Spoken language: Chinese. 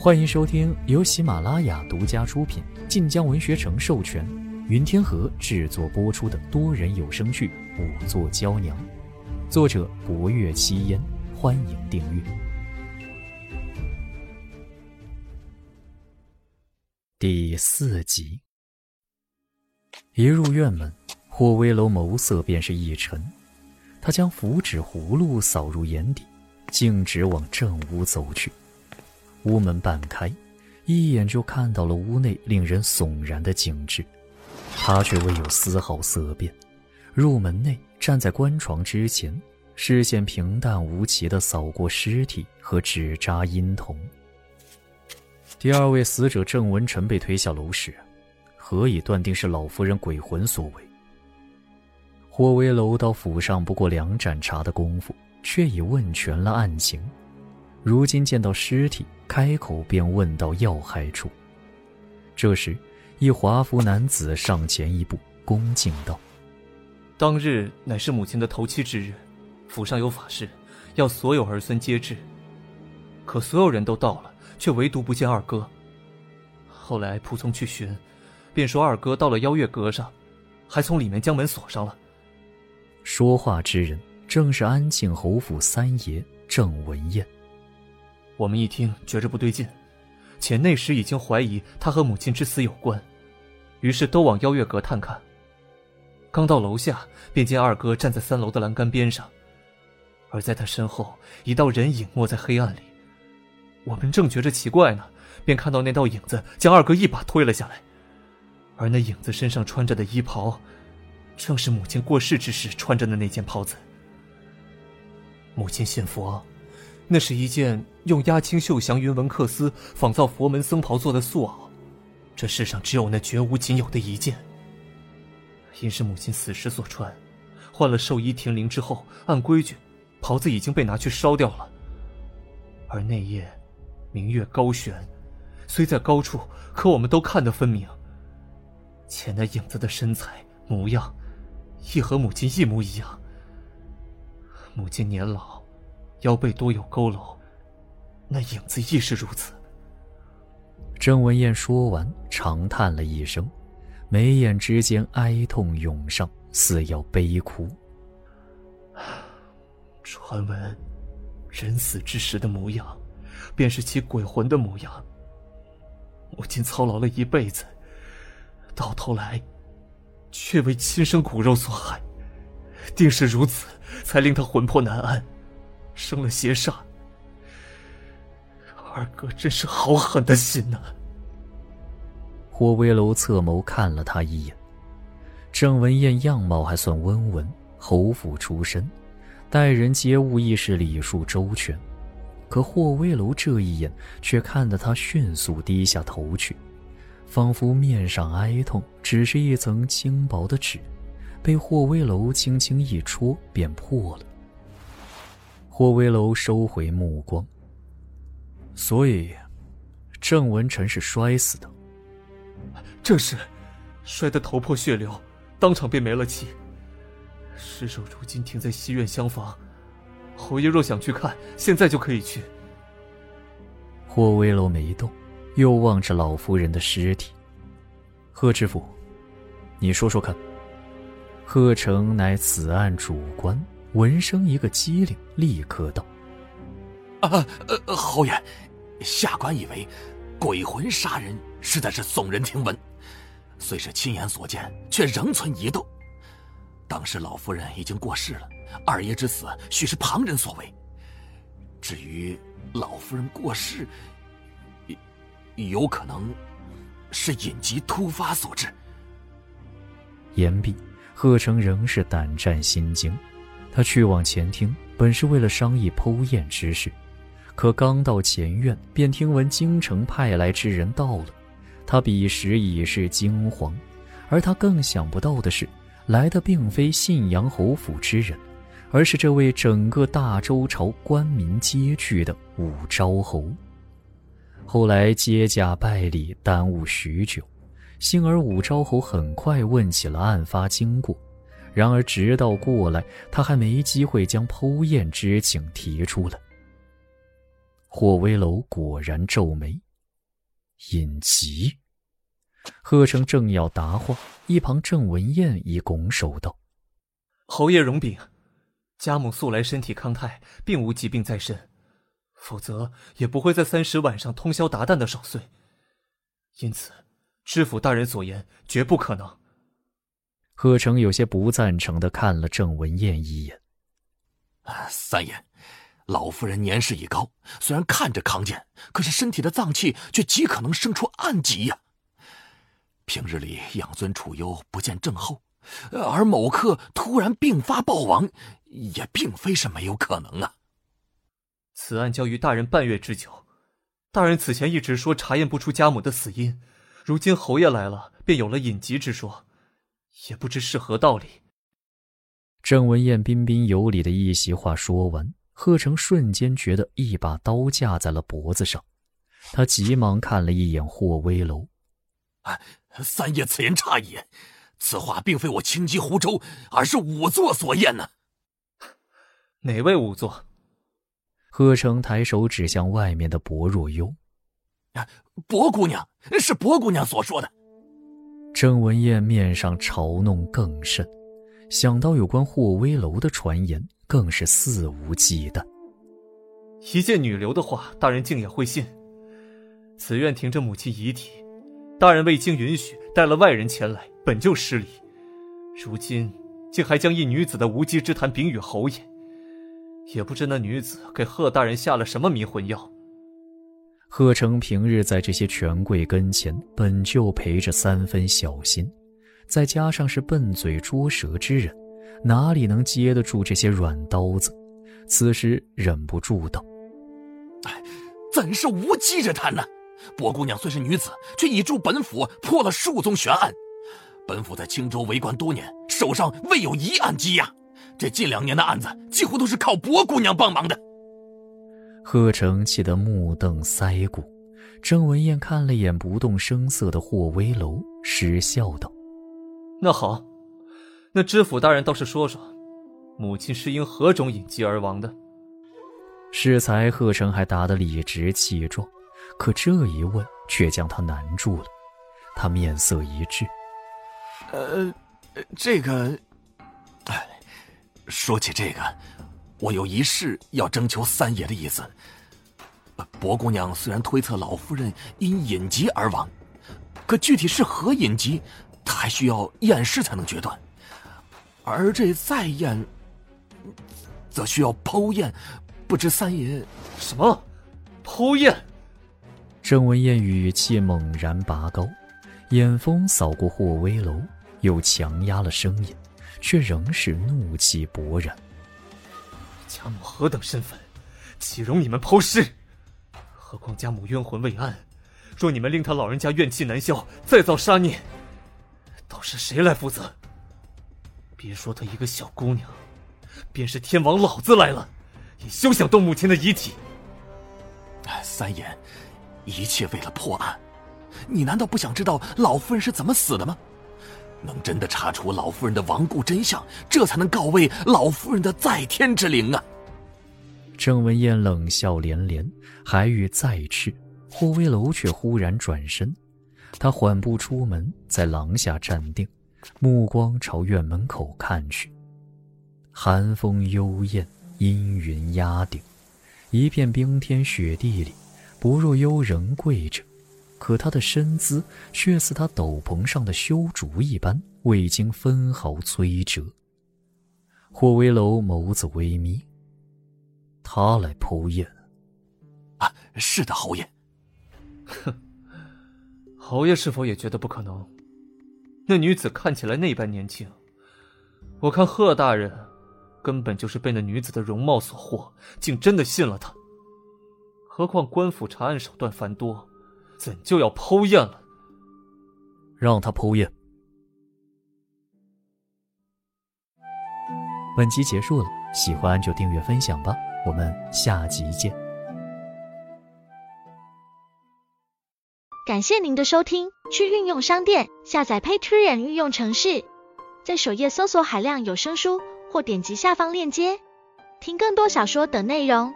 欢迎收听由喜马拉雅独家出品、晋江文学城授权、云天河制作播出的多人有声剧《五座娇娘》，作者：博月七烟。欢迎订阅。第四集。一入院门，霍威楼眸色便是一沉，他将符纸葫芦扫入眼底，径直往正屋走去。屋门半开，一眼就看到了屋内令人悚然的景致，他却未有丝毫色变。入门内，站在棺床之前，视线平淡无奇地扫过尸体和纸扎阴童。第二位死者郑文臣被推下楼时，何以断定是老夫人鬼魂所为？霍威楼到府上不过两盏茶的功夫，却已问全了案情。如今见到尸体，开口便问到要害处。这时，一华服男子上前一步，恭敬道：“当日乃是母亲的头七之日，府上有法事，要所有儿孙皆至。可所有人都到了，却唯独不见二哥。后来仆从去寻，便说二哥到了邀月阁上，还从里面将门锁上了。”说话之人正是安庆侯府三爷郑文彦。我们一听，觉着不对劲，且那时已经怀疑他和母亲之死有关，于是都往邀月阁探看。刚到楼下，便见二哥站在三楼的栏杆边上，而在他身后，一道人影没在黑暗里。我们正觉着奇怪呢，便看到那道影子将二哥一把推了下来，而那影子身上穿着的衣袍，正是母亲过世之时穿着的那件袍子。母亲信佛。那是一件用鸦青绣祥云纹缂丝仿造佛门僧袍做的素袄，这世上只有那绝无仅有的一件。因是母亲死时所穿，换了寿衣停灵之后，按规矩，袍子已经被拿去烧掉了。而那夜，明月高悬，虽在高处，可我们都看得分明。且那影子的身材模样，亦和母亲一模一样。母亲年老。腰背多有佝偻，那影子亦是如此。郑文燕说完，长叹了一声，眉眼之间哀痛涌上，似要悲哭。传闻，人死之时的模样，便是其鬼魂的模样。母亲操劳了一辈子，到头来，却为亲生骨肉所害，定是如此，才令他魂魄难安。生了邪煞，二哥真是好狠的心呐！霍威楼侧眸看了他一眼，郑文燕样貌还算温文，侯府出身，待人接物亦是礼数周全。可霍威楼这一眼，却看得他迅速低下头去，仿佛面上哀痛只是一层轻薄的纸，被霍威楼轻轻一戳便破了。霍威楼收回目光。所以，郑文臣是摔死的。正是，摔得头破血流，当场便没了气。尸首如今停在西院厢房，侯爷若想去看，现在就可以去。霍威楼没动，又望着老夫人的尸体。贺知府，你说说看。贺成乃此案主官。闻声，一个机灵，立刻道：“啊，呃，侯爷，下官以为，鬼魂杀人实在是耸人听闻，虽是亲眼所见，却仍存疑窦。当时老夫人已经过世了，二爷之死许是旁人所为。至于老夫人过世，有可能是隐疾突发所致。”言毕，贺成仍是胆战心惊。他去往前厅，本是为了商议剖验之事，可刚到前院，便听闻京城派来之人到了。他彼时已是惊惶，而他更想不到的是，来的并非信阳侯府之人，而是这位整个大周朝官民皆惧的武昭侯。后来接驾拜礼耽误许久，幸而武昭侯很快问起了案发经过。然而，直到过来，他还没机会将剖验之请提出来。霍威楼果然皱眉，隐疾。贺成正要答话，一旁郑文彦已拱手道：“侯爷容禀，家母素来身体康泰，并无疾病在身，否则也不会在三十晚上通宵达旦的守岁。因此，知府大人所言绝不可能。”贺成有些不赞成的看了郑文彦一眼：“三爷。”老夫人年事已高，虽然看着康健，可是身体的脏器却极可能生出暗疾呀。平日里养尊处优，不见症候，而某刻突然病发暴亡，也并非是没有可能啊。此案交于大人半月之久，大人此前一直说查验不出家母的死因，如今侯爷来了，便有了隐疾之说，也不知是何道理。郑文彦彬彬有礼的一席话说完。贺成瞬间觉得一把刀架在了脖子上，他急忙看了一眼霍威楼，啊，三爷此言差矣，此话并非我轻击湖州，而是仵作所言呢。哪位仵作？贺成抬手指向外面的薄若幽，啊，薄姑娘是薄姑娘所说的。郑文燕面上嘲弄更甚，想到有关霍威楼的传言。更是肆无忌惮。一介女流的话，大人竟也会信？此院停着母亲遗体，大人未经允许带了外人前来，本就失礼。如今竟还将一女子的无稽之谈禀与侯爷，也不知那女子给贺大人下了什么迷魂药。贺成平日在这些权贵跟前，本就陪着三分小心，再加上是笨嘴拙舌之人。哪里能接得住这些软刀子？此时忍不住道：“哎，怎是无稽之谈呢？薄姑娘虽是女子，却已助本府破了数宗悬案。本府在青州为官多年，手上未有一案积压。这近两年的案子，几乎都是靠薄姑娘帮忙的。”贺成气得目瞪腮骨。郑文燕看了眼不动声色的霍威楼，失笑道：“那好。”那知府大人倒是说说，母亲是因何种隐疾而亡的？适才贺成还答得理直气壮，可这一问却将他难住了。他面色一滞：“呃，这个……哎，说起这个，我有一事要征求三爷的意思。薄姑娘虽然推测老夫人因隐疾而亡，可具体是何隐疾，她还需要验尸才能决断。”而这再验，则需要剖验，不知三爷什么剖验？郑文燕语气猛然拔高，眼风扫过霍威楼，又强压了声音，却仍是怒气勃然。家母何等身份，岂容你们抛尸？何况家母冤魂未安，若你们令他老人家怨气难消，再造杀孽，倒是谁来负责？别说她一个小姑娘，便是天王老子来了，也休想动母亲的遗体。三爷，一切为了破案，你难道不想知道老夫人是怎么死的吗？能真的查出老夫人的亡故真相，这才能告慰老夫人的在天之灵啊！郑文燕冷笑连连，还欲再斥，霍威楼却忽然转身，他缓步出门，在廊下站定。目光朝院门口看去，寒风幽咽，阴云压顶，一片冰天雪地里，不若幽人跪着，可他的身姿却似他斗篷上的修竹一般，未经分毫摧折。霍威楼眸子微眯，他来剖宴。啊，是的，侯爷。哼，侯爷是否也觉得不可能？那女子看起来那般年轻，我看贺大人根本就是被那女子的容貌所惑，竟真的信了她。何况官府查案手段繁多，怎就要剖验了？让他剖验。本集结束了，喜欢就订阅分享吧，我们下集见。感谢您的收听，去运用商店下载 Patreon 运用城市，在首页搜索海量有声书，或点击下方链接听更多小说等内容。